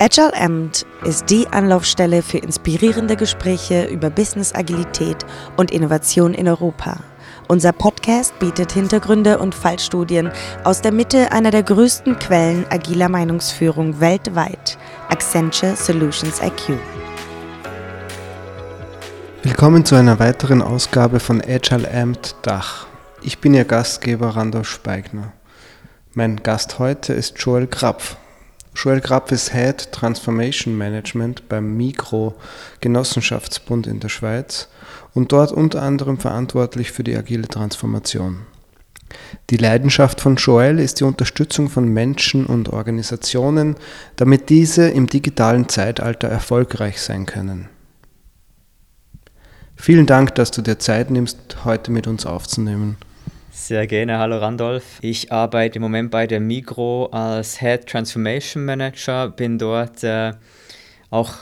Agile Amt ist die Anlaufstelle für inspirierende Gespräche über Business Agilität und Innovation in Europa. Unser Podcast bietet Hintergründe und Fallstudien aus der Mitte einer der größten Quellen agiler Meinungsführung weltweit, Accenture Solutions IQ. Willkommen zu einer weiteren Ausgabe von Agile Amt Dach. Ich bin Ihr Gastgeber Randolph Speigner. Mein Gast heute ist Joel Krapf. Joel Grapp ist Head Transformation Management beim Mikro Genossenschaftsbund in der Schweiz und dort unter anderem verantwortlich für die agile Transformation. Die Leidenschaft von Joel ist die Unterstützung von Menschen und Organisationen, damit diese im digitalen Zeitalter erfolgreich sein können. Vielen Dank, dass du dir Zeit nimmst, heute mit uns aufzunehmen. Sehr gerne. Hallo Randolph. Ich arbeite im Moment bei der Migro als Head Transformation Manager, bin dort äh, auch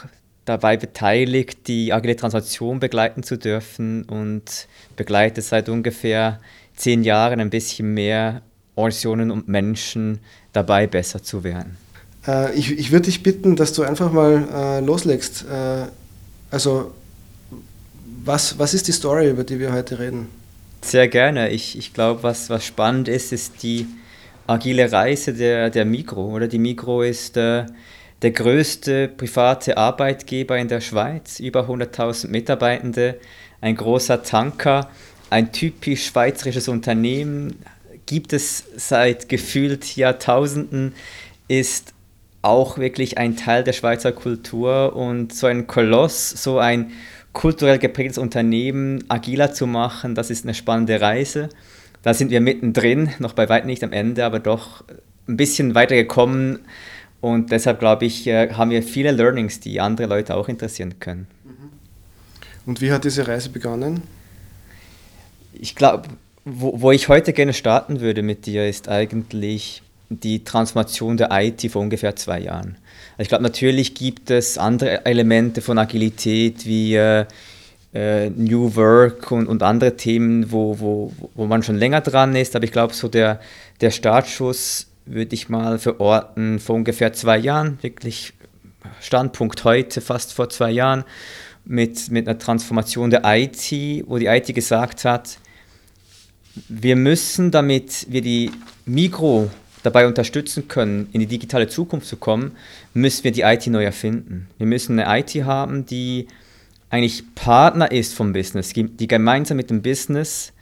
dabei beteiligt, die agile Transformation begleiten zu dürfen und begleite seit ungefähr zehn Jahren ein bisschen mehr Organisationen und Menschen dabei, besser zu werden. Äh, ich ich würde dich bitten, dass du einfach mal äh, loslegst. Äh, also, was, was ist die Story, über die wir heute reden? Sehr gerne. Ich, ich glaube, was, was spannend ist, ist die agile Reise der, der Mikro. Oder? Die Mikro ist äh, der größte private Arbeitgeber in der Schweiz, über 100.000 Mitarbeitende, ein großer Tanker, ein typisch schweizerisches Unternehmen, gibt es seit gefühlt Jahrtausenden, ist auch wirklich ein Teil der Schweizer Kultur und so ein Koloss, so ein kulturell geprägtes Unternehmen agiler zu machen, das ist eine spannende Reise. Da sind wir mittendrin, noch bei weitem nicht am Ende, aber doch ein bisschen weiter gekommen. Und deshalb glaube ich, äh, haben wir viele Learnings, die andere Leute auch interessieren können. Mhm. Und wie hat diese Reise begonnen? Ich glaube, wo, wo ich heute gerne starten würde mit dir, ist eigentlich die Transformation der IT vor ungefähr zwei Jahren. Ich glaube, natürlich gibt es andere Elemente von Agilität wie äh, äh, New Work und, und andere Themen, wo, wo, wo man schon länger dran ist. Aber ich glaube, so der, der Startschuss würde ich mal verorten vor ungefähr zwei Jahren, wirklich Standpunkt heute, fast vor zwei Jahren, mit, mit einer Transformation der IT, wo die IT gesagt hat, wir müssen, damit wir die Mikro- dabei unterstützen können, in die digitale Zukunft zu kommen, müssen wir die IT neu erfinden. Wir müssen eine IT haben, die eigentlich Partner ist vom Business, die gemeinsam mit dem Business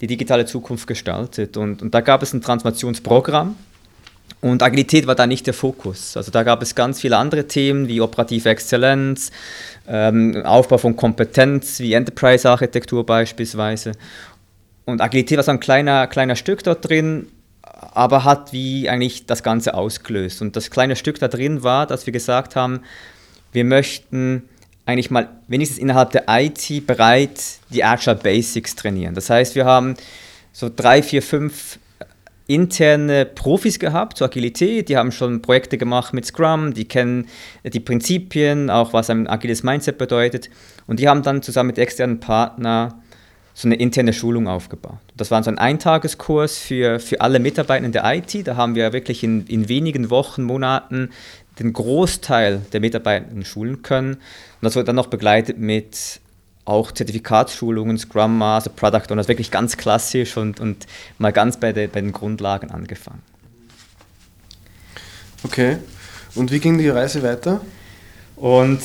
die digitale Zukunft gestaltet. Und, und da gab es ein Transformationsprogramm und Agilität war da nicht der Fokus. Also da gab es ganz viele andere Themen wie operative Exzellenz, ähm, Aufbau von Kompetenz wie Enterprise-Architektur beispielsweise. Und Agilität war so ein kleiner, kleiner Stück dort drin, aber hat wie eigentlich das Ganze ausgelöst. Und das kleine Stück da drin war, dass wir gesagt haben, wir möchten eigentlich mal wenigstens innerhalb der IT bereit die Agile Basics trainieren. Das heißt, wir haben so drei, vier, fünf interne Profis gehabt zur Agilität, die haben schon Projekte gemacht mit Scrum, die kennen die Prinzipien, auch was ein agiles Mindset bedeutet und die haben dann zusammen mit externen Partnern so eine interne Schulung aufgebaut. Das war so ein Eintageskurs für, für alle Mitarbeiter in der IT. Da haben wir wirklich in, in wenigen Wochen, Monaten den Großteil der Mitarbeiter schulen können. Und das wurde dann noch begleitet mit auch Zertifikatsschulungen, Scrum Master, Product Owner, wirklich ganz klassisch und, und mal ganz bei, de, bei den Grundlagen angefangen. Okay, und wie ging die Reise weiter? Und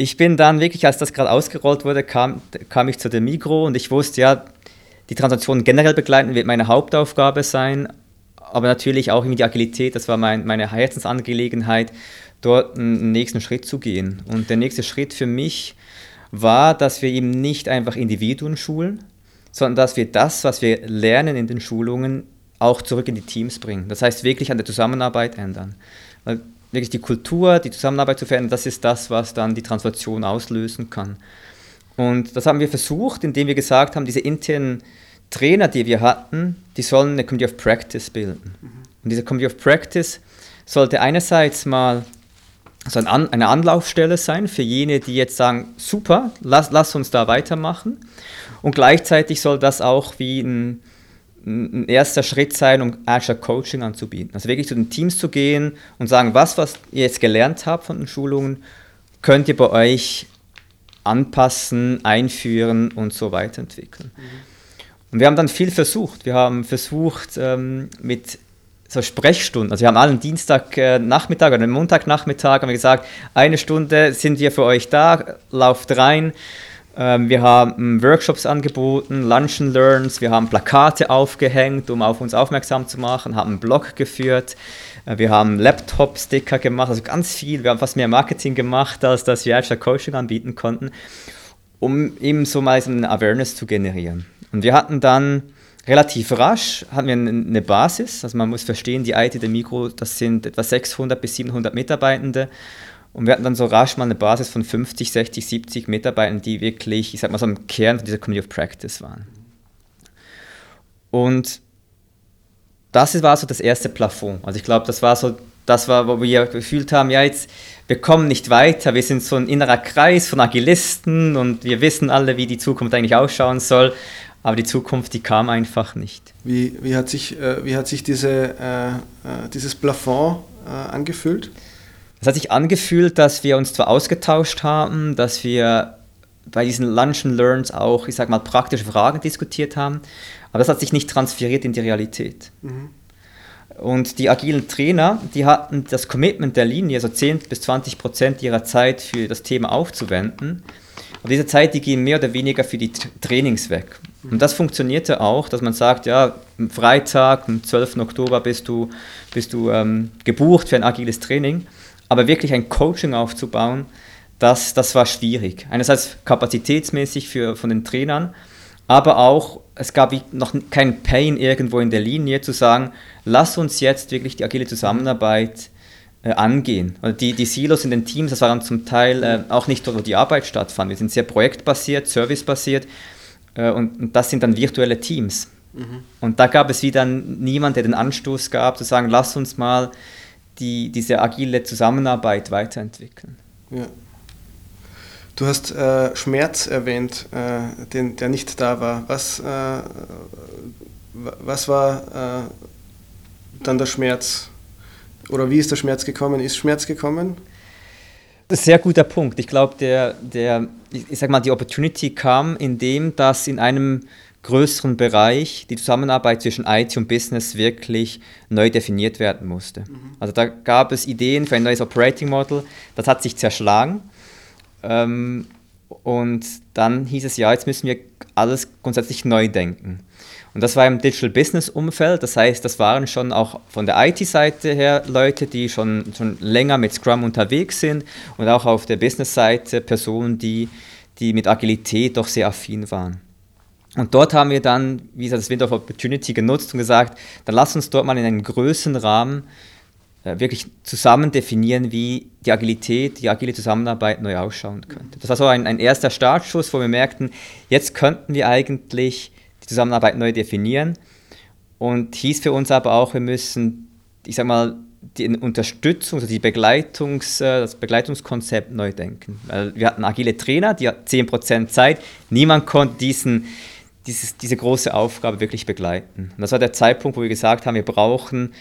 ich bin dann wirklich, als das gerade ausgerollt wurde, kam, kam ich zu der Mikro und ich wusste ja, die Transaktion generell begleiten wird meine Hauptaufgabe sein, aber natürlich auch die Agilität, das war mein, meine Herzensangelegenheit, dort einen nächsten Schritt zu gehen. Und der nächste Schritt für mich war, dass wir eben nicht einfach Individuen schulen, sondern dass wir das, was wir lernen in den Schulungen, auch zurück in die Teams bringen. Das heißt, wirklich an der Zusammenarbeit ändern. Weil wirklich die Kultur, die Zusammenarbeit zu verändern, das ist das, was dann die Transformation auslösen kann. Und das haben wir versucht, indem wir gesagt haben, diese internen Trainer, die wir hatten, die sollen eine Community of Practice bilden. Mhm. Und diese Community of Practice sollte einerseits mal so eine Anlaufstelle sein für jene, die jetzt sagen, super, lass, lass uns da weitermachen. Und gleichzeitig soll das auch wie ein ein erster Schritt sein, um Agile Coaching anzubieten. Also wirklich zu den Teams zu gehen und sagen, was, was ihr jetzt gelernt habt von den Schulungen, könnt ihr bei euch anpassen, einführen und so weiterentwickeln. Mhm. Und wir haben dann viel versucht. Wir haben versucht ähm, mit so Sprechstunden. Also wir haben allen Dienstagnachmittag äh, oder Montagnachmittag haben wir gesagt, eine Stunde sind wir für euch da, lauft rein. Ähm, wir haben Workshops angeboten, Lunch and Learns, wir haben Plakate aufgehängt, um auf uns aufmerksam zu machen, haben einen Blog geführt, äh, wir haben Laptop-Sticker gemacht, also ganz viel. Wir haben fast mehr Marketing gemacht, als dass wir Agile Coaching anbieten konnten, um eben so mal eine Awareness zu generieren. Und wir hatten dann relativ rasch hatten wir eine Basis, also man muss verstehen, die IT der Mikro, das sind etwa 600 bis 700 Mitarbeitende und wir hatten dann so rasch mal eine Basis von 50, 60, 70 Mitarbeitern, die wirklich, ich sag mal so im Kern dieser Community of Practice waren. Und das war so das erste Plafond. Also ich glaube, das war so, das war, wo wir gefühlt haben, ja jetzt, wir kommen nicht weiter, wir sind so ein innerer Kreis von Agilisten und wir wissen alle, wie die Zukunft eigentlich ausschauen soll, aber die Zukunft, die kam einfach nicht. Wie, wie, hat, sich, äh, wie hat sich diese, äh, äh dieses Plafond äh, angefühlt? Es hat sich angefühlt, dass wir uns zwar ausgetauscht haben, dass wir bei diesen Lunch and Learns auch, ich sag mal, praktische Fragen diskutiert haben, aber das hat sich nicht transferiert in die Realität. Mhm. Und die agilen Trainer, die hatten das Commitment der Linie, also 10 bis 20 Prozent ihrer Zeit für das Thema aufzuwenden. Und diese Zeit, die ging mehr oder weniger für die Trainings weg. Und das funktionierte auch, dass man sagt, ja, am Freitag, am 12. Oktober bist du, bist du ähm, gebucht für ein agiles Training. Aber wirklich ein Coaching aufzubauen, das, das war schwierig. Einerseits kapazitätsmäßig für, von den Trainern, aber auch, es gab noch keinen Pain irgendwo in der Linie zu sagen, lass uns jetzt wirklich die agile Zusammenarbeit äh, angehen. Also die, die Silos in den Teams, das war dann zum Teil äh, auch nicht dort, wo die Arbeit stattfand. Wir sind sehr projektbasiert, servicebasiert äh, und, und, das sind dann virtuelle Teams. Mhm. Und da gab es wieder niemand, der den Anstoß gab, zu sagen, lass uns mal die, diese agile Zusammenarbeit weiterentwickeln. Ja. Du hast äh, Schmerz erwähnt, äh, den, der nicht da war. Was, äh, was war äh, dann der Schmerz? Oder wie ist der Schmerz gekommen? Ist Schmerz gekommen? Das ist ein sehr guter Punkt. Ich glaube, der, der, ich sag mal, die Opportunity kam, indem das in einem größeren Bereich die Zusammenarbeit zwischen IT und Business wirklich neu definiert werden musste. Mhm. Also da gab es Ideen für ein neues Operating Model, das hat sich zerschlagen. Ähm, und dann hieß es, ja, jetzt müssen wir alles grundsätzlich neu denken. Und das war im Digital Business Umfeld, das heißt, das waren schon auch von der IT-Seite her Leute, die schon, schon länger mit Scrum unterwegs sind und auch auf der Business-Seite Personen, die, die mit Agilität doch sehr affin waren. Und dort haben wir dann, wie gesagt, das Window of Opportunity genutzt und gesagt, dann lass uns dort mal in einem größeren Rahmen äh, wirklich zusammen definieren, wie die Agilität, die agile Zusammenarbeit neu ausschauen könnte. Das war so ein, ein erster Startschuss, wo wir merkten, jetzt könnten wir eigentlich die Zusammenarbeit neu definieren und hieß für uns aber auch, wir müssen, ich sag mal, die Unterstützung, also die Begleitungs, äh, das Begleitungskonzept neu denken. Weil wir hatten agile Trainer, die hatten 10% Zeit, niemand konnte diesen dieses, diese große Aufgabe wirklich begleiten. Und das war der Zeitpunkt, wo wir gesagt haben, wir brauchen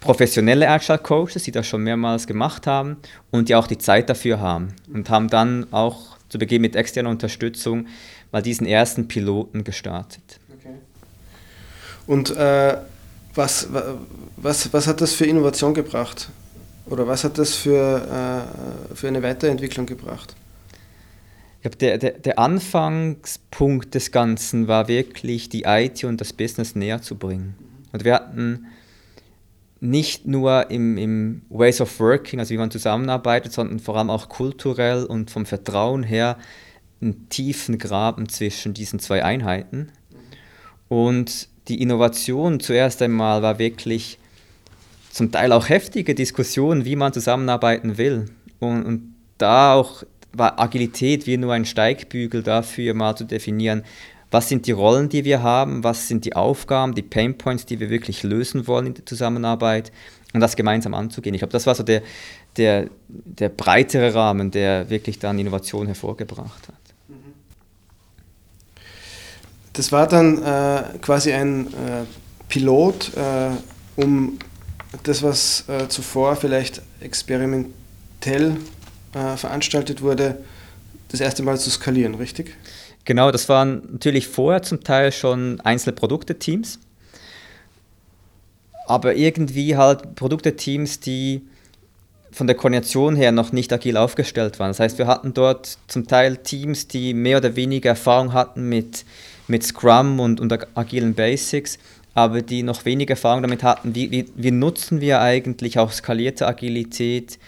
professionelle Agile Coaches, die das schon mehrmals gemacht haben und die auch die Zeit dafür haben. Und haben dann auch zu Beginn mit externer Unterstützung mal diesen ersten Piloten gestartet. Okay. Und äh, was, was, was hat das für Innovation gebracht? Oder was hat das für, äh, für eine Weiterentwicklung gebracht? Ich glaube, der, der, der Anfangspunkt des Ganzen war wirklich, die IT und das Business näher zu bringen. Und wir hatten nicht nur im, im Ways of Working, also wie man zusammenarbeitet, sondern vor allem auch kulturell und vom Vertrauen her einen tiefen Graben zwischen diesen zwei Einheiten. Und die Innovation zuerst einmal war wirklich zum Teil auch heftige Diskussionen, wie man zusammenarbeiten will. Und, und da auch war Agilität wie nur ein Steigbügel dafür, mal zu definieren, was sind die Rollen, die wir haben, was sind die Aufgaben, die Painpoints, die wir wirklich lösen wollen in der Zusammenarbeit und das gemeinsam anzugehen. Ich glaube, das war so der, der, der breitere Rahmen, der wirklich dann Innovation hervorgebracht hat. das war dann äh, quasi ein äh, Pilot, äh, um das, was äh, zuvor vielleicht experimentell äh, veranstaltet wurde, das erste Mal zu skalieren, richtig? Genau, das waren natürlich vorher zum Teil schon einzelne Produkteteams, aber irgendwie halt Produkteteams, die von der Koordination her noch nicht agil aufgestellt waren. Das heißt, wir hatten dort zum Teil Teams, die mehr oder weniger Erfahrung hatten mit, mit Scrum und, und agilen Basics, aber die noch weniger Erfahrung damit hatten, wie, wie, wie nutzen wir eigentlich auch skalierte Agilität,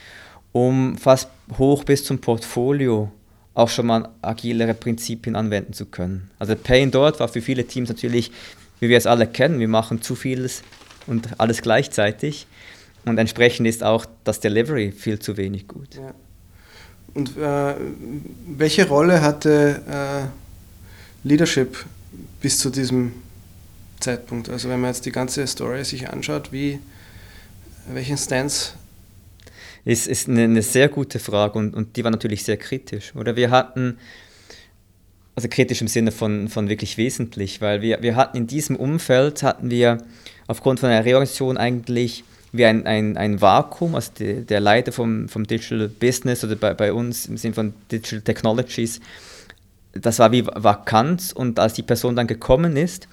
um fast hoch bis zum Portfolio auch schon mal agilere Prinzipien anwenden zu können. Also Pain dort war für viele Teams natürlich, wie wir es alle kennen, wir machen zu vieles und alles gleichzeitig. Und entsprechend ist auch das Delivery viel zu wenig gut. Ja. Und äh, welche Rolle hatte äh, Leadership bis zu diesem Zeitpunkt? Also wenn man jetzt die ganze Story sich anschaut, wie, welchen Stance ist, ist eine, eine, sehr gute Frage und, und die war natürlich sehr kritisch. Oder wir hatten, also kritisch im Sinne von, von wirklich wesentlich, weil wir, wir hatten in diesem Umfeld, hatten wir aufgrund von einer Reorganisation eigentlich wie ein, ein, ein Vakuum, also die, der Leiter vom, vom Digital Business oder bei, bei uns im Sinne von Digital Technologies, das war wie vakant und als die Person dann gekommen ist,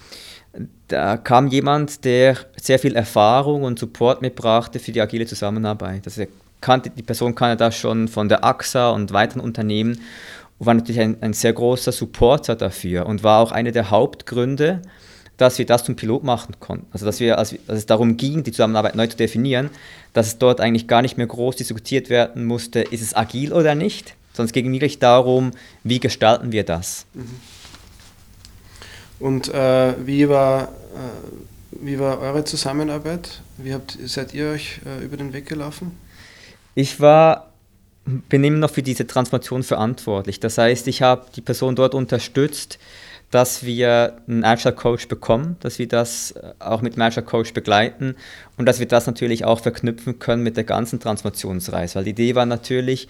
da kam jemand, der sehr viel Erfahrung und Support mitbrachte für die agile Zusammenarbeit. Also kannte, die Person kannte das schon von der AXA und weiteren Unternehmen und war natürlich ein, ein sehr großer Supporter dafür und war auch einer der Hauptgründe, dass wir das zum Pilot machen konnten. Also dass, wir, als, als es darum ging, die Zusammenarbeit neu zu definieren, dass es dort eigentlich gar nicht mehr groß diskutiert werden musste, ist es agil oder nicht, sondern es ging wirklich darum, wie gestalten wir das. Mhm. Und äh, wie, war, äh, wie war eure Zusammenarbeit? Wie habt, seid ihr euch äh, über den Weg gelaufen? Ich war, bin immer noch für diese Transformation verantwortlich. Das heißt, ich habe die Person dort unterstützt, dass wir einen Agile Coach bekommen, dass wir das äh, auch mit dem Agile Coach begleiten und dass wir das natürlich auch verknüpfen können mit der ganzen Transformationsreise. Weil die Idee war natürlich,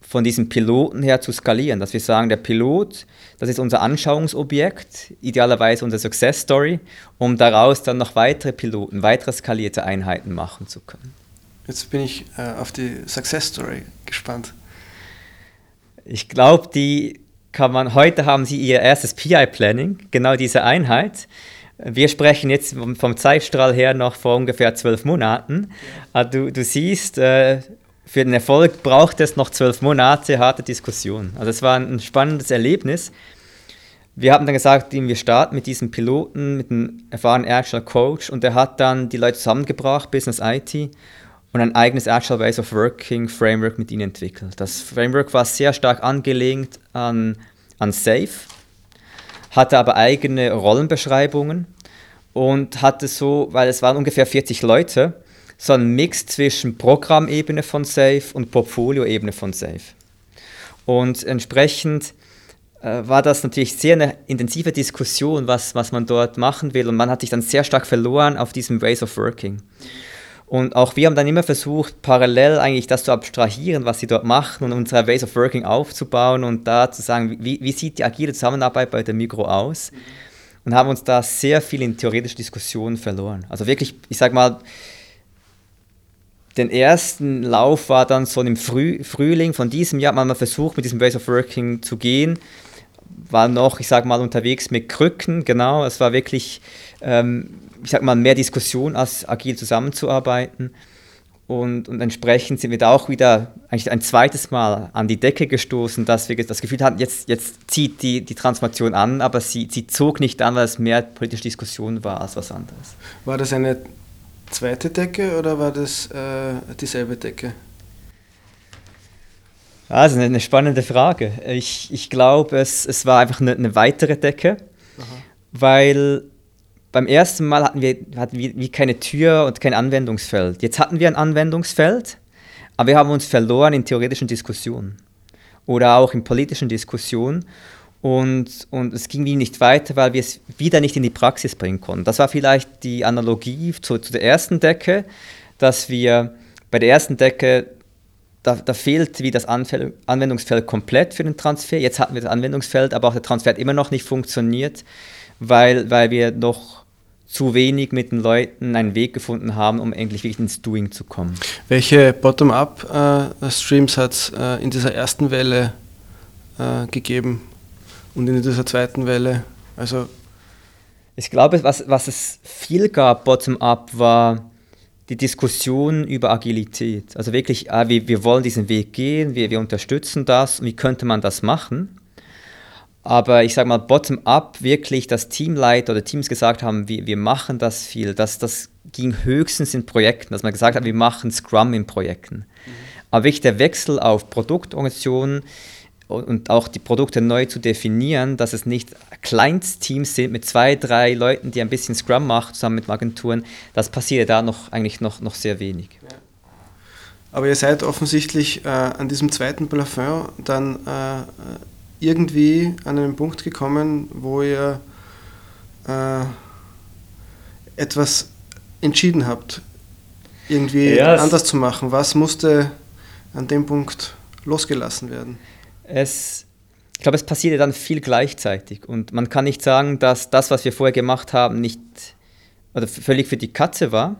von diesem Piloten her zu skalieren, dass wir sagen, der Pilot, das ist unser Anschauungsobjekt, idealerweise unsere Success Story, um daraus dann noch weitere Piloten, weitere skalierte Einheiten machen zu können. Jetzt bin ich äh, auf die Success Story gespannt. Ich glaube, die kann man, heute haben sie ihr erstes PI-Planning, genau diese Einheit. Wir sprechen jetzt vom Zeitstrahl her noch vor ungefähr zwölf Monaten. Ja. Ah, du, du siehst, äh, für den Erfolg braucht es noch zwölf Monate harte Diskussion. Also es war ein spannendes Erlebnis. Wir haben dann gesagt, wir starten mit diesem Piloten, mit einem erfahrenen Agile Coach und der hat dann die Leute zusammengebracht, Business IT und ein eigenes Agile Ways of Working Framework mit ihnen entwickelt. Das Framework war sehr stark angelehnt an, an Safe, hatte aber eigene Rollenbeschreibungen und hatte so, weil es waren ungefähr 40 Leute, so einen Mix zwischen Programmebene von Safe und Portfolioebene von Safe. Und entsprechend äh, war das natürlich sehr eine intensive Diskussion, was, was man dort machen will. Und man hat sich dann sehr stark verloren auf diesem Ways of Working. Und auch wir haben dann immer versucht, parallel eigentlich das zu abstrahieren, was sie dort machen und unsere Ways of Working aufzubauen und da zu sagen, wie, wie sieht die agile Zusammenarbeit bei der Migro aus? Und haben uns da sehr viel in theoretische Diskussionen verloren. Also wirklich, ich sag mal, den ersten Lauf war dann so im Früh, Frühling von diesem Jahr, man hat versucht, mit diesem Ways of Working zu gehen war noch, ich sag mal, unterwegs mit Krücken, genau. Es war wirklich ähm, ich sag mal, mehr Diskussion als agil zusammenzuarbeiten. Und, und, entsprechend sind wir da auch wieder eigentlich ein zweites Mal an die Decke gestoßen, dass wir das Gefühl hatten, jetzt, jetzt zieht die, die Transformation an, aber sie, sie zog nicht an, weil es mehr politische Diskussion war als was anderes. War das eine zweite Decke oder war das äh, dieselbe Decke? Also eine, eine spannende Frage. Ich, ich glaube, es, es war einfach eine, eine weitere Decke, Aha. weil beim ersten Mal hatten wir, hatten wir wie keine Tür und kein Anwendungsfeld. Jetzt hatten wir ein Anwendungsfeld, aber wir haben uns verloren in theoretischen Diskussionen oder auch in politischen Diskussionen. Und, und es ging wie nicht weiter, weil wir es wieder nicht in die Praxis bringen konnten. Das war vielleicht die Analogie zu, zu der ersten Decke, dass wir bei der ersten Decke, da, da fehlt wie das Anwendungsfeld komplett für den Transfer. Jetzt hatten wir das Anwendungsfeld, aber auch der Transfer hat immer noch nicht funktioniert weil, weil wir noch zu wenig mit den Leuten einen Weg gefunden haben, um endlich wirklich ins Doing zu kommen. Welche Bottom-up-Streams hat es äh, in dieser ersten Welle äh, gegeben und in dieser zweiten Welle? Also ich glaube, was, was es viel gab, bottom-up, war die Diskussion über Agilität. Also wirklich, ah, wir, wir wollen diesen Weg gehen, wir, wir unterstützen das, wie könnte man das machen? Aber ich sage mal, bottom-up wirklich, dass Teamleiter oder Teams gesagt haben, wir, wir machen das viel, das, das ging höchstens in Projekten, dass man gesagt hat, wir machen Scrum in Projekten. Mhm. Aber wirklich der Wechsel auf Produktorganisationen, und auch die Produkte neu zu definieren, dass es nicht Kleinstteams sind mit zwei, drei Leuten, die ein bisschen Scrum machen, zusammen mit Agenturen, das passiert da noch eigentlich noch, noch sehr wenig. Aber ihr seid offensichtlich äh, an diesem zweiten Plafond dann äh, irgendwie an einen Punkt gekommen, wo ihr äh, etwas entschieden habt, irgendwie ja, anders zu machen. Was musste an dem Punkt losgelassen werden? es, ich glaube, es passierte dann viel gleichzeitig. Und man kann nicht sagen, dass das, was wir vorher gemacht haben, nicht oder völlig für die Katze war.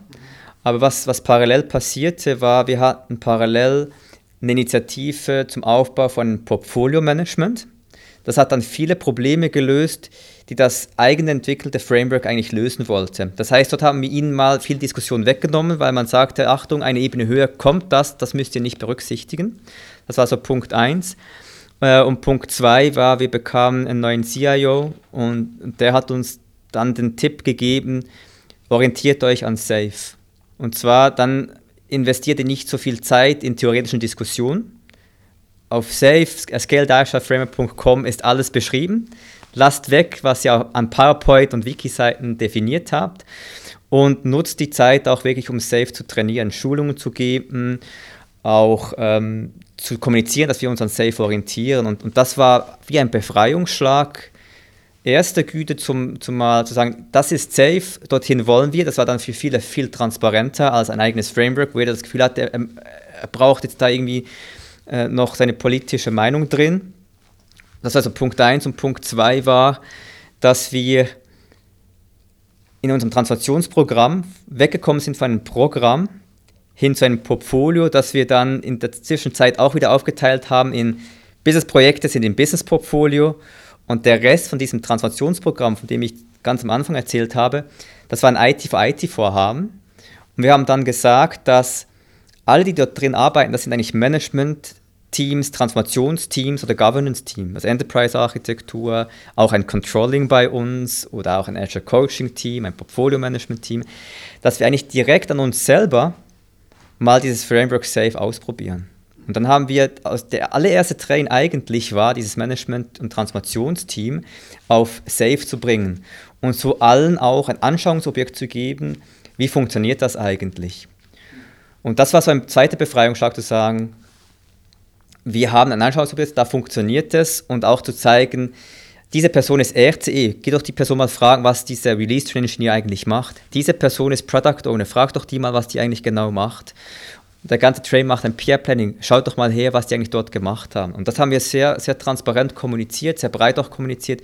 Aber was, was parallel passierte, war, wir hatten parallel eine Initiative zum Aufbau von einem Portfolio-Management. Das hat dann viele Probleme gelöst, die das eigene entwickelte Framework eigentlich lösen wollte. Das heißt, dort haben wir ihnen mal viel Diskussion weggenommen, weil man sagte, Achtung, eine Ebene höher kommt das, das müsst ihr nicht berücksichtigen. Das war so Punkt 1. Äh, und Punkt zwei war, wir bekamen einen neuen CIO und der hat uns dann den Tipp gegeben, orientiert euch an Safe. Und zwar dann investiert ihr nicht so viel Zeit in theoretischen Diskussionen. Auf safe, scale-framework.com ist alles beschrieben. Lasst weg, was ihr an PowerPoint und Wiki-Seiten definiert habt und nutzt die Zeit auch wirklich, um Safe zu trainieren, Schulungen zu geben, auch ähm, zu kommunizieren, dass wir uns an Safe orientieren. Und, und das war wie ein Befreiungsschlag erster Güte zum, zum mal zu sagen, das ist safe, dorthin wollen wir. Das war dann für viele viel transparenter als ein eigenes Framework, wo jeder das Gefühl hat, er, er braucht jetzt da irgendwie äh, noch seine politische Meinung drin. Das war also Punkt 1 und Punkt 2 war, dass wir in unserem Transformationsprogramm weggekommen sind von einem Programm, hin zu einem Portfolio, das wir dann in der Zwischenzeit auch wieder aufgeteilt haben in Business-Projekte sind im Business-Portfolio und der Rest von diesem Transformationsprogramm, von dem ich ganz am Anfang erzählt habe, das war ein IT-for-IT-Vorhaben. Und wir haben dann gesagt, dass alle, die dort drin arbeiten, das sind eigentlich Management-Teams, Transformationsteams oder Governance-Teams, also Enterprise-Architektur, auch ein Controlling bei uns oder auch ein Azure Coaching-Team, ein Portfolio-Management-Team, dass wir eigentlich direkt an uns selber mal dieses Framework Safe ausprobieren. Und dann haben wir, also der allererste Train eigentlich war, dieses Management- und Transformationsteam auf Safe zu bringen und so allen auch ein Anschauungsobjekt zu geben, wie funktioniert das eigentlich. Und das war so ein zweiter Befreiungsschlag zu sagen, wir haben ein Anschauungsobjekt, da funktioniert es und auch zu zeigen, diese Person ist RCE, geh doch die Person mal fragen, was dieser Release Train Engineer eigentlich macht. Diese Person ist Product Owner, frag doch die mal, was die eigentlich genau macht. Der ganze Train macht ein Peer Planning, schaut doch mal her, was die eigentlich dort gemacht haben. Und das haben wir sehr, sehr transparent kommuniziert, sehr breit auch kommuniziert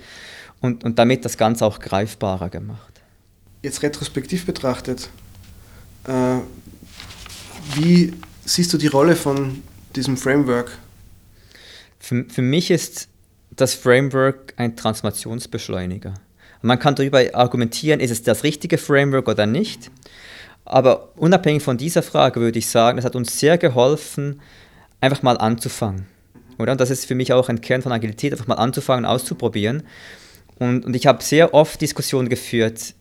und, und damit das Ganze auch greifbarer gemacht. Jetzt retrospektiv betrachtet, äh, wie siehst du die Rolle von diesem Framework? Für, für mich ist das Framework ein Transformationsbeschleuniger. Man kann darüber argumentieren, ist es das richtige Framework oder nicht. Aber unabhängig von dieser Frage würde ich sagen, es hat uns sehr geholfen, einfach mal anzufangen. Oder? Und das ist für mich auch ein Kern von Agilität, einfach mal anzufangen, auszuprobieren. Und, und ich habe sehr oft Diskussionen geführt,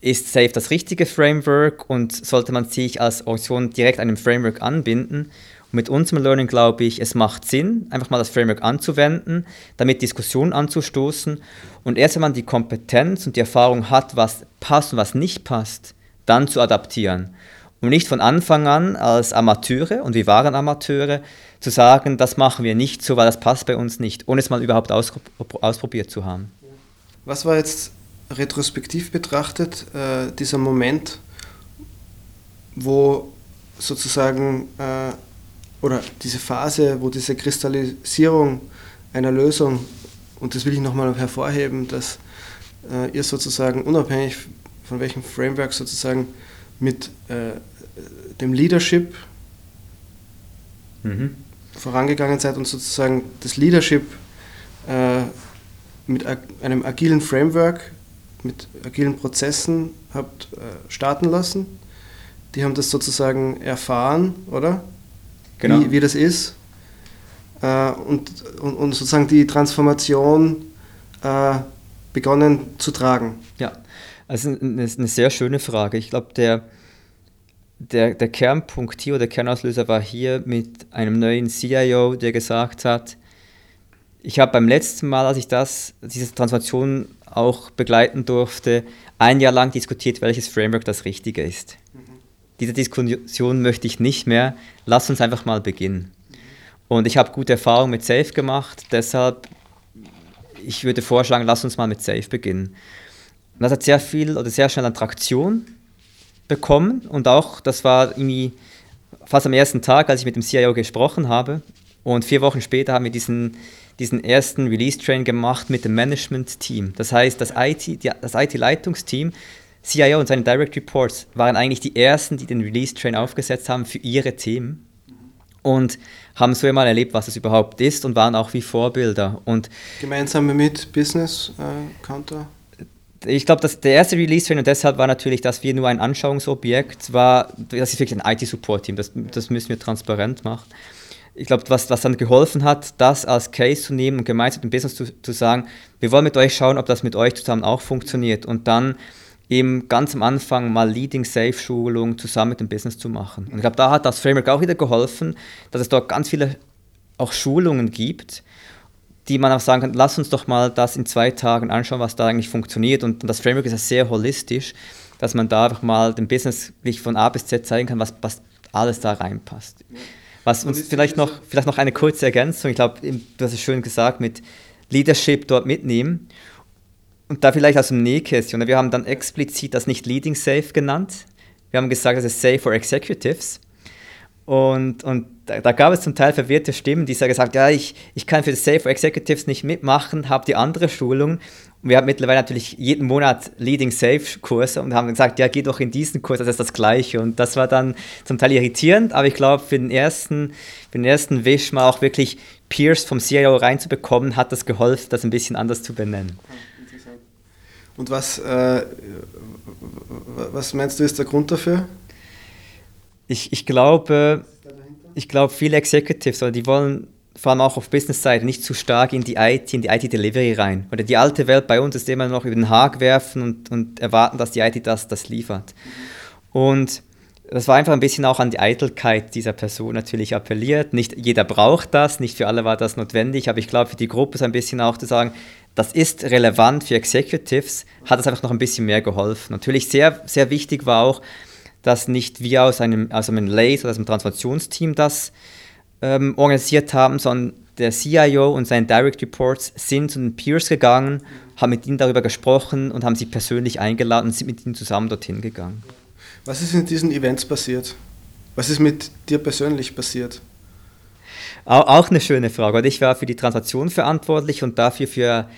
ist Safe das richtige Framework und sollte man sich als Organisation direkt einem Framework anbinden? mit unserem Learning glaube ich, es macht Sinn, einfach mal das Framework anzuwenden, damit Diskussionen anzustoßen. Und erst wenn man die Kompetenz und die Erfahrung hat, was passt und was nicht passt, dann zu adaptieren. Und nicht von Anfang an als Amateure, und wir waren Amateure, zu sagen, das machen wir nicht so, weil das passt bei uns nicht, ohne es mal überhaupt ausprobiert zu haben. Was war jetzt retrospektiv betrachtet äh, dieser Moment, wo sozusagen äh, oder diese Phase, wo diese Kristallisierung einer Lösung, und das will ich nochmal hervorheben, dass äh, ihr sozusagen unabhängig von welchem Framework sozusagen mit äh, dem Leadership mhm. vorangegangen seid und sozusagen das Leadership äh, mit einem agilen Framework, mit agilen Prozessen habt äh, starten lassen. Die haben das sozusagen erfahren, oder? Genau. Wie, wie das ist. Äh, und, und, und, sozusagen die Transformation äh, begonnen zu tragen. Ja, also eine, eine sehr schöne Frage. Ich glaube, der, der, der Kernpunkt hier oder der Kernauslöser war hier mit einem neuen CIO, der gesagt hat, ich habe beim letzten Mal, als ich das, diese Transformation auch begleiten durfte, ein Jahr lang diskutiert, welches Framework das Richtige ist. Mhm. Diese Diskussion möchte ich nicht mehr. Lass uns einfach mal beginnen. Und ich habe gute Erfahrungen mit Safe gemacht, deshalb ich würde vorschlagen, lass uns mal mit Safe beginnen. Und das hat sehr viel oder sehr schnell an Traktion bekommen und auch, das war irgendwie fast am ersten Tag, als ich mit dem CIO gesprochen habe und vier Wochen später haben wir diesen, diesen ersten Release-Train gemacht mit dem Management-Team. Das heißt, das IT-Leitungsteam, IT CIO und seine Direct Reports waren eigentlich die ersten, die den Release-Train aufgesetzt haben für ihre Themen und haben so einmal erlebt, was es überhaupt ist und waren auch wie Vorbilder. Und Gemeinsam mit Business äh, Counter? ich glaube, der erste Release-Train und deshalb war natürlich, dass wir nur ein Anschauungsobjekt war, das ist wirklich ein IT-Support-Team, das, das müssen wir transparent machen. Ich glaube, was, was dann geholfen hat, das als Case zu nehmen und gemeinsam dem Business zu, zu sagen, wir wollen mit euch schauen, ob das mit euch zusammen auch funktioniert und dann eben ganz am Anfang mal Leading Safe Schulung zusammen mit dem Business zu machen. Und ich glaube, da hat das Framework auch wieder geholfen, dass es dort ganz viele auch Schulungen gibt, die man auch sagen kann, lass uns doch mal das in zwei Tagen anschauen, was da eigentlich funktioniert. Und, und das Framework ist ja sehr holistisch, dass man da einfach mal dem Business wirklich von A bis Z zeigen kann, was, was alles da reinpasst. Was uns vielleicht noch, vielleicht noch eine kurze Ergänzung, ich glaube, du hast es schön gesagt, mit Leadership dort mitnehmen. Und da vielleicht aus dem Nähkästchen. Wir haben dann explizit das nicht Leading Safe genannt. Wir haben gesagt, das ist Safe for Executives. Und, und da, da, gab es zum Teil verwirrte Stimmen, die gesagt ja, ich, ich kann für das Safe Executives nicht mitmachen, habe die andere Schulung. Und wir haben mittlerweile natürlich jeden Monat Leading Safe Kurse und haben gesagt, ja, geh doch in diesen Kurs, das ist das Gleiche. Und das war dann zum Teil irritierend, aber ich glaube, für den ersten, für den ersten Wisch mal auch wirklich Peers vom CIO reinzubekommen, hat das geholfen, das ein bisschen anders zu benennen. Und was, äh, was meinst du ist der Grund dafür? Ich, ich glaube, ich glaube, viele Executives, die wollen vor allem auch auf Business-Seite nicht zu stark in die IT, in die IT-Delivery rein. Oder die alte Welt bei uns ist immer noch über den Haag werfen und, und erwarten, dass die IT das, das liefert. Und das war einfach ein bisschen auch an die Eitelkeit dieser Person natürlich appelliert. Nicht jeder braucht das, nicht für alle war das notwendig, aber ich glaube, für die Gruppe ist ein bisschen auch zu sagen, das ist relevant für Executives, hat es einfach noch ein bisschen mehr geholfen. Natürlich sehr, sehr wichtig war auch, dass nicht wir aus einem, aus einem LACE oder aus einem Transformationsteam das ähm, organisiert haben, sondern der CIO und seine Direct Reports sind zu den Peers gegangen, haben mit ihnen darüber gesprochen und haben sie persönlich eingeladen und sind mit ihnen zusammen dorthin gegangen. Was ist in diesen Events passiert? Was ist mit dir persönlich passiert? Auch eine schöne Frage. Ich war für die Transaktion verantwortlich und dafür für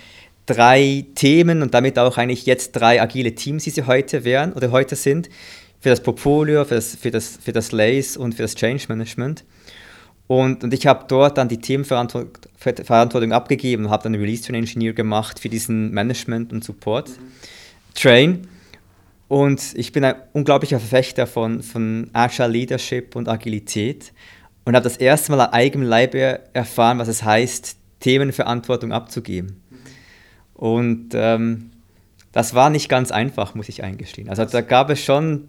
drei Themen und damit auch eigentlich jetzt drei agile Teams, die sie heute wären oder heute sind. Für das Portfolio, für das, für das, für das Lace und für das Change Management. Und, und ich habe dort dann die Themenverantwortung abgegeben und habe dann einen Release Train Engineer gemacht für diesen Management und Support mhm. Train. Und ich bin ein unglaublicher Verfechter von, von Agile Leadership und Agilität und habe das erste Mal an eigenem Leibe erfahren, was es heißt, Themenverantwortung abzugeben. Und ähm, das war nicht ganz einfach, muss ich eingestehen. Also da gab es schon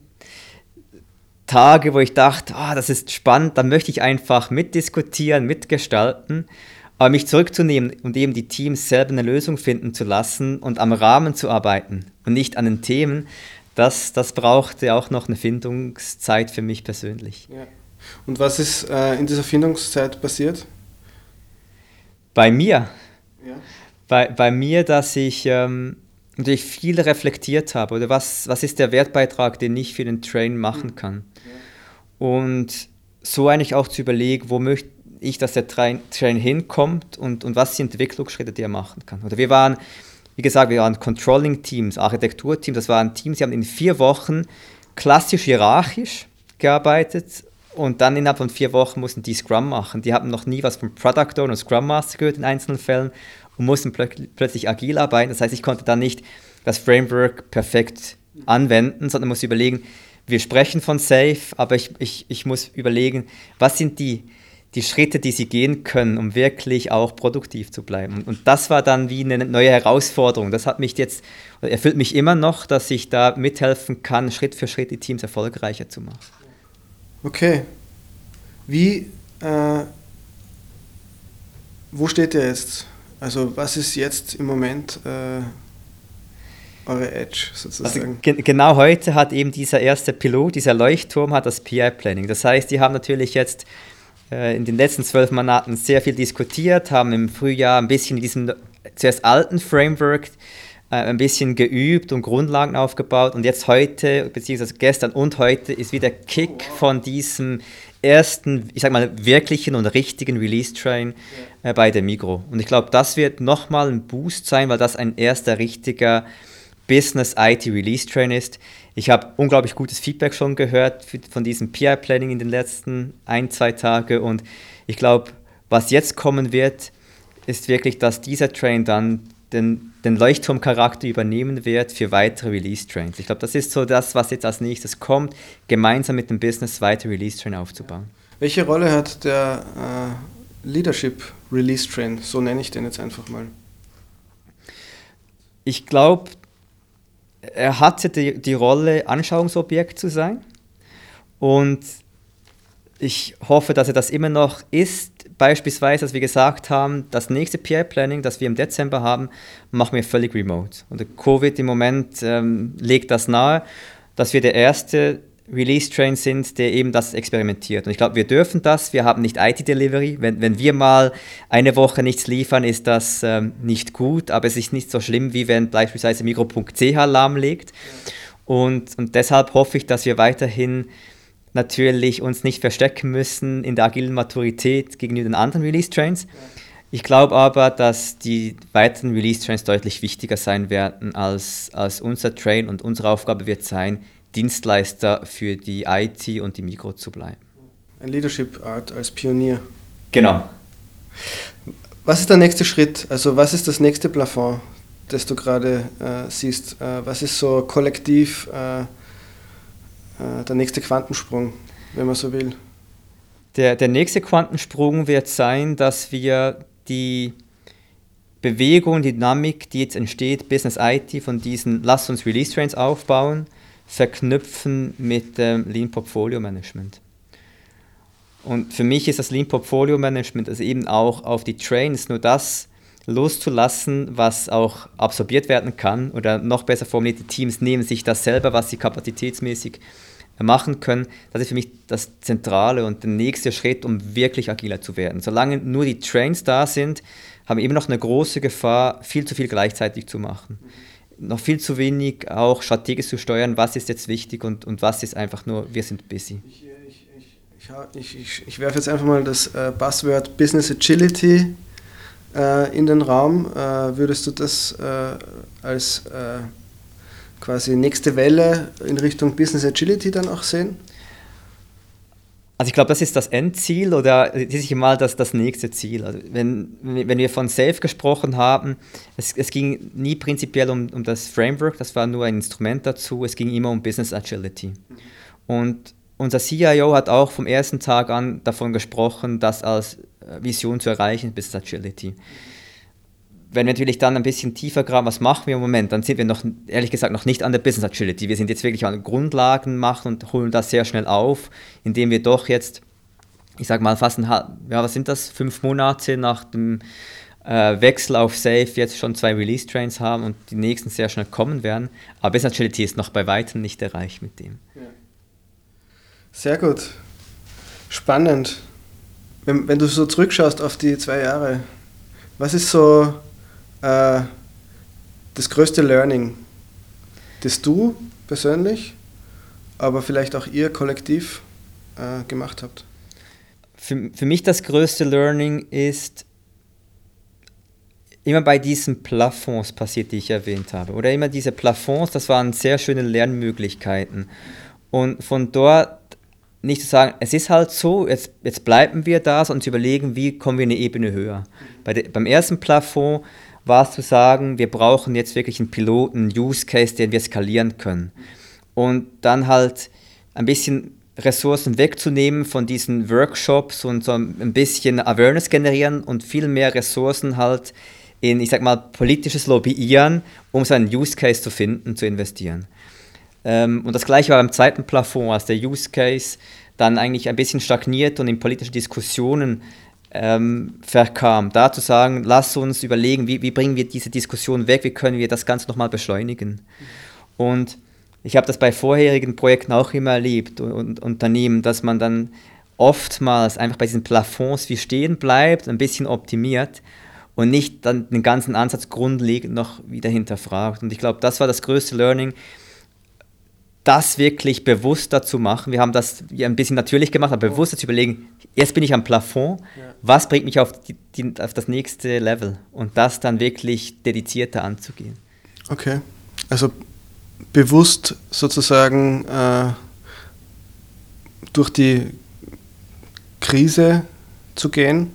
Tage, wo ich dachte, oh, das ist spannend, da möchte ich einfach mitdiskutieren, mitgestalten. Aber mich zurückzunehmen und eben die Teams selber eine Lösung finden zu lassen und am Rahmen zu arbeiten und nicht an den Themen, das, das brauchte auch noch eine Findungszeit für mich persönlich. Ja. Und was ist äh, in dieser Findungszeit passiert? Bei mir? Ja. Bei, bei mir, dass ich ähm, natürlich viel reflektiert habe, oder was, was ist der Wertbeitrag, den ich für den Train machen kann. Und so eigentlich auch zu überlegen, wo möchte ich, dass der Train, Train hinkommt und, und was sind Entwicklungsschritte, die er machen kann. Oder wir waren, wie gesagt, wir waren Controlling-Teams, Architekturteams, das waren Teams, die haben in vier Wochen klassisch hierarchisch gearbeitet und dann innerhalb von vier Wochen mussten die Scrum machen. Die haben noch nie was vom Product Owner und Scrum Master gehört in einzelnen Fällen und mussten plö plötzlich agil arbeiten. Das heißt, ich konnte dann nicht das Framework perfekt anwenden, sondern muss überlegen, wir sprechen von Safe, aber ich, ich, ich muss überlegen, was sind die, die Schritte, die sie gehen können, um wirklich auch produktiv zu bleiben. Und das war dann wie eine neue Herausforderung. Das hat mich jetzt, erfüllt mich immer noch, dass ich da mithelfen kann, Schritt für Schritt die Teams erfolgreicher zu machen. Okay. Wie, äh, wo steht ihr jetzt? Also was ist jetzt im Moment äh, eure Edge sozusagen? Also, ge genau heute hat eben dieser erste Pilot, dieser Leuchtturm, hat das PI-Planning. Das heißt, die haben natürlich jetzt äh, in den letzten zwölf Monaten sehr viel diskutiert, haben im Frühjahr ein bisschen in diesem zuerst alten Framework äh, ein bisschen geübt und Grundlagen aufgebaut und jetzt heute, beziehungsweise gestern und heute, ist wieder Kick von diesem ersten, ich sag mal, wirklichen und richtigen Release-Train äh, bei der Migro. Und ich glaube, das wird nochmal ein Boost sein, weil das ein erster richtiger Business IT Release Train ist. Ich habe unglaublich gutes Feedback schon gehört von diesem PI Planning in den letzten ein, zwei Tagen und ich glaube, was jetzt kommen wird, ist wirklich, dass dieser Train dann den, den Leuchtturmcharakter übernehmen wird für weitere Release-Trains. Ich glaube, das ist so das, was jetzt als nächstes kommt, gemeinsam mit dem Business weitere Release-Train aufzubauen. Welche Rolle hat der äh, Leadership Release-Train? So nenne ich den jetzt einfach mal. Ich glaube, er hatte die, die Rolle, Anschauungsobjekt zu sein. Und ich hoffe, dass er das immer noch ist. Beispielsweise, als wir gesagt haben, das nächste PI-Planning, das wir im Dezember haben, machen wir völlig remote. Und Covid im Moment ähm, legt das nahe, dass wir der erste Release-Train sind, der eben das experimentiert. Und ich glaube, wir dürfen das. Wir haben nicht IT-Delivery. Wenn, wenn wir mal eine Woche nichts liefern, ist das ähm, nicht gut, aber es ist nicht so schlimm, wie wenn beispielsweise Micro.ch lahmlegt. Und, und deshalb hoffe ich, dass wir weiterhin natürlich uns nicht verstecken müssen in der agilen Maturität gegenüber den anderen Release-Trains. Ich glaube aber, dass die weiteren Release-Trains deutlich wichtiger sein werden als, als unser Train und unsere Aufgabe wird sein, Dienstleister für die IT und die Mikro zu bleiben. Ein Leadership Art als Pionier. Genau. Was ist der nächste Schritt? Also was ist das nächste Plafond, das du gerade äh, siehst? Äh, was ist so kollektiv äh, äh der nächste Quantensprung, wenn man so will? Der, der nächste Quantensprung wird sein, dass wir die Bewegung, Dynamik, die jetzt entsteht, Business IT von diesen Lass uns Release Trains aufbauen, verknüpfen mit dem Lean Portfolio Management. Und für mich ist das Lean Portfolio Management also eben auch auf die Trains nur das loszulassen, was auch absorbiert werden kann oder noch besser formuliert, die Teams nehmen sich das selber, was sie kapazitätsmäßig machen können. Das ist für mich das Zentrale und der nächste Schritt, um wirklich agiler zu werden. Solange nur die Trains da sind, haben wir immer noch eine große Gefahr, viel zu viel gleichzeitig zu machen noch viel zu wenig auch strategisch zu steuern, was ist jetzt wichtig und, und was ist einfach nur, wir sind busy. Ich, ich, ich, ich werfe jetzt einfach mal das äh, Buzzword Business Agility äh, in den Raum. Äh, würdest du das äh, als äh, quasi nächste Welle in Richtung Business Agility dann auch sehen? Also ich glaube, das ist das Endziel oder das ist mal das, das nächste Ziel. Also wenn, wenn wir von Safe gesprochen haben, es, es ging nie prinzipiell um, um das Framework, das war nur ein Instrument dazu, es ging immer um Business Agility. Und unser CIO hat auch vom ersten Tag an davon gesprochen, das als Vision zu erreichen, Business Agility wenn wir natürlich dann ein bisschen tiefer graben, was machen wir im Moment, dann sind wir noch, ehrlich gesagt, noch nicht an der Business Agility. Wir sind jetzt wirklich an Grundlagen machen und holen das sehr schnell auf, indem wir doch jetzt, ich sage mal, fast ein, ja, was sind das, fünf Monate nach dem äh, Wechsel auf Safe jetzt schon zwei Release-Trains haben und die nächsten sehr schnell kommen werden. Aber Business Agility ist noch bei weitem nicht erreicht mit dem. Ja. Sehr gut. Spannend. Wenn, wenn du so zurückschaust auf die zwei Jahre, was ist so äh, das größte Learning, das du persönlich, aber vielleicht auch ihr kollektiv äh, gemacht habt? Für, für mich das größte Learning ist, immer bei diesen Plafonds passiert, die ich erwähnt habe. Oder immer diese Plafonds, das waren sehr schöne Lernmöglichkeiten. Und von dort nicht zu sagen, es ist halt so, jetzt, jetzt bleiben wir da und zu überlegen, wie kommen wir eine Ebene höher. Bei de, beim ersten Plafond war es zu sagen, wir brauchen jetzt wirklich einen Piloten, einen Use Case, den wir skalieren können. Und dann halt ein bisschen Ressourcen wegzunehmen von diesen Workshops und so ein bisschen Awareness generieren und viel mehr Ressourcen halt in, ich sag mal, politisches Lobbyieren, um so einen Use Case zu finden, zu investieren. Ähm, und das gleiche war beim zweiten Plafond, als der Use Case dann eigentlich ein bisschen stagniert und in politischen Diskussionen ähm, verkam. Da zu sagen, lass uns überlegen, wie, wie bringen wir diese Diskussion weg, wie können wir das Ganze nochmal beschleunigen. Und ich habe das bei vorherigen Projekten auch immer erlebt und, und Unternehmen, dass man dann oftmals einfach bei diesen Plafonds wie stehen bleibt, ein bisschen optimiert und nicht dann den ganzen Ansatz grundlegend noch wieder hinterfragt. Und ich glaube, das war das größte Learning, das wirklich bewusster zu machen. Wir haben das ein bisschen natürlich gemacht, aber bewusster zu überlegen, jetzt bin ich am Plafond, was bringt mich auf, die, die, auf das nächste Level und das dann wirklich dedizierter anzugehen. Okay, also bewusst sozusagen äh, durch die Krise zu gehen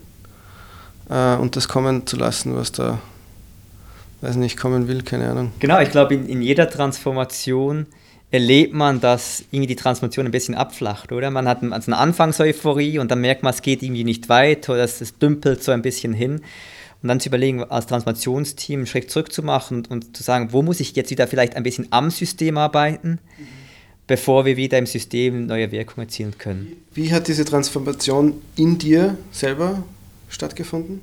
äh, und das kommen zu lassen, was da, weiß nicht, kommen will, keine Ahnung. Genau, ich glaube, in, in jeder Transformation erlebt man, dass irgendwie die Transformation ein bisschen abflacht, oder? Man hat also eine Anfangseuphorie und dann merkt man, es geht irgendwie nicht weiter oder es, dümpelt so ein bisschen hin. Und dann zu überlegen, als Transformationsteam einen Schritt zurück zu machen und, und, zu sagen, wo muss ich jetzt wieder vielleicht ein bisschen am System arbeiten, mhm. bevor wir wieder im System neue Wirkungen erzielen können. Wie hat diese Transformation in dir selber stattgefunden?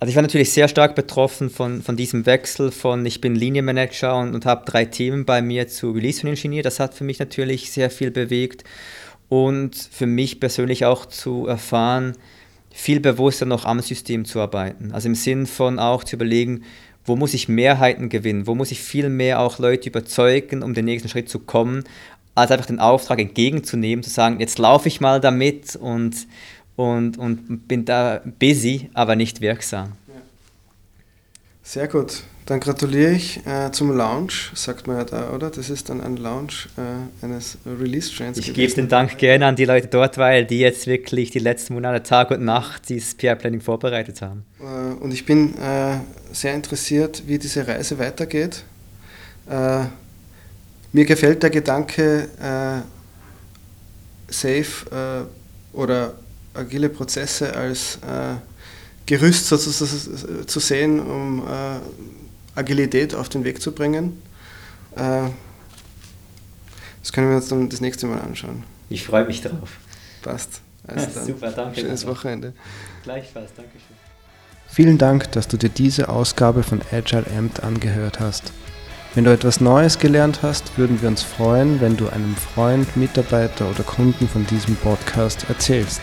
Also ich war natürlich sehr stark betroffen von, von diesem Wechsel von ich bin Linienmanager und, und habe drei Themen bei mir zu Release Ingenieur. Das hat für mich natürlich sehr viel bewegt und für mich persönlich auch zu erfahren, viel bewusster noch am System zu arbeiten. Also im Sinn von auch zu überlegen, wo muss ich Mehrheiten gewinnen, wo muss ich viel mehr auch Leute überzeugen, um den nächsten Schritt zu kommen, als einfach den Auftrag entgegenzunehmen, zu sagen, jetzt laufe ich mal damit und und, und bin da busy, aber nicht wirksam. Sehr gut. Dann gratuliere ich äh, zum Launch, sagt man ja da, oder? Das ist dann ein Launch äh, eines Release-Trains. Ich gebe den Dank gerne an die Leute dort, weil die jetzt wirklich die letzten Monate Tag und Nacht dieses PR-Planning vorbereitet haben. Äh, und ich bin äh, sehr interessiert, wie diese Reise weitergeht. Äh, mir gefällt der Gedanke, äh, safe oder agile Prozesse als äh, Gerüst sozusagen zu sehen, um äh, Agilität auf den Weg zu bringen. Äh, das können wir uns dann das nächste Mal anschauen. Ich freue mich drauf. Passt. Also Super, danke. Schönes Wochenende. Gleichfalls, danke schön. Vielen Dank, dass du dir diese Ausgabe von Agile Amt angehört hast. Wenn du etwas Neues gelernt hast, würden wir uns freuen, wenn du einem Freund, Mitarbeiter oder Kunden von diesem Podcast erzählst.